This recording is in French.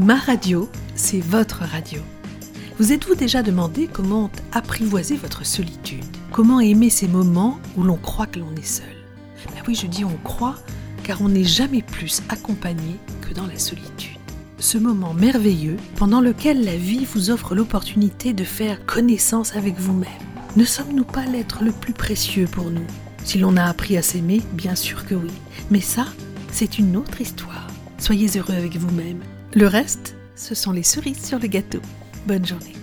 Ma radio, c'est votre radio. Vous êtes-vous déjà demandé comment apprivoiser votre solitude? Comment aimer ces moments où l'on croit que l'on est seul? Ben Oui, je dis on croit, car on n'est jamais plus accompagné que dans la solitude. Ce moment merveilleux pendant lequel la vie vous offre l'opportunité de faire connaissance avec vous-même. Ne sommes-nous pas l'être le plus précieux pour nous? Si l'on a appris à s'aimer, bien sûr que oui. Mais ça, c'est une autre histoire. Soyez heureux avec vous-même. Le reste, ce sont les cerises sur le gâteau. Bonne journée.